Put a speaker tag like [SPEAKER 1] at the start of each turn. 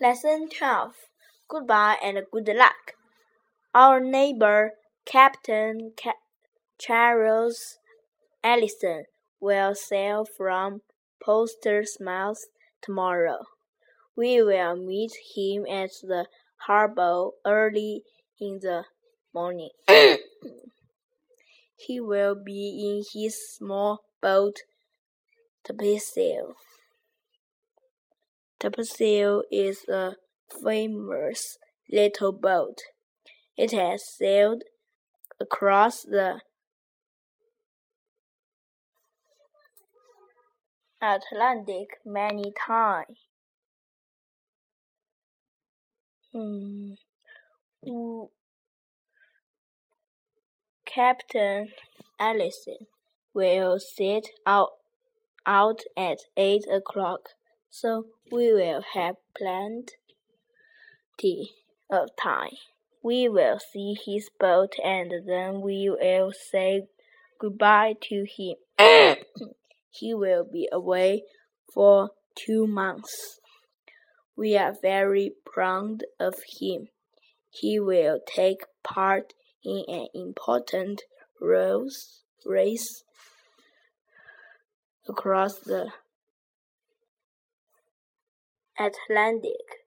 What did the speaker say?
[SPEAKER 1] Lesson 12 Goodbye and good luck. Our neighbor, Captain Ca- Charles Alison, will sail from Portsmouth tomorrow. We will meet him at the harbor early in the morning. he will be in his small boat, Topsail. Topsail is a famous little boat. It has sailed across the Atlantic many times. Hmm. Captain Alison will set out out at eight o'clock, so we will have plenty of time. We will see his boat and then we will say goodbye to him. he will be away for two months. We are very proud of him. He will take part in an important race, race across the Atlantic.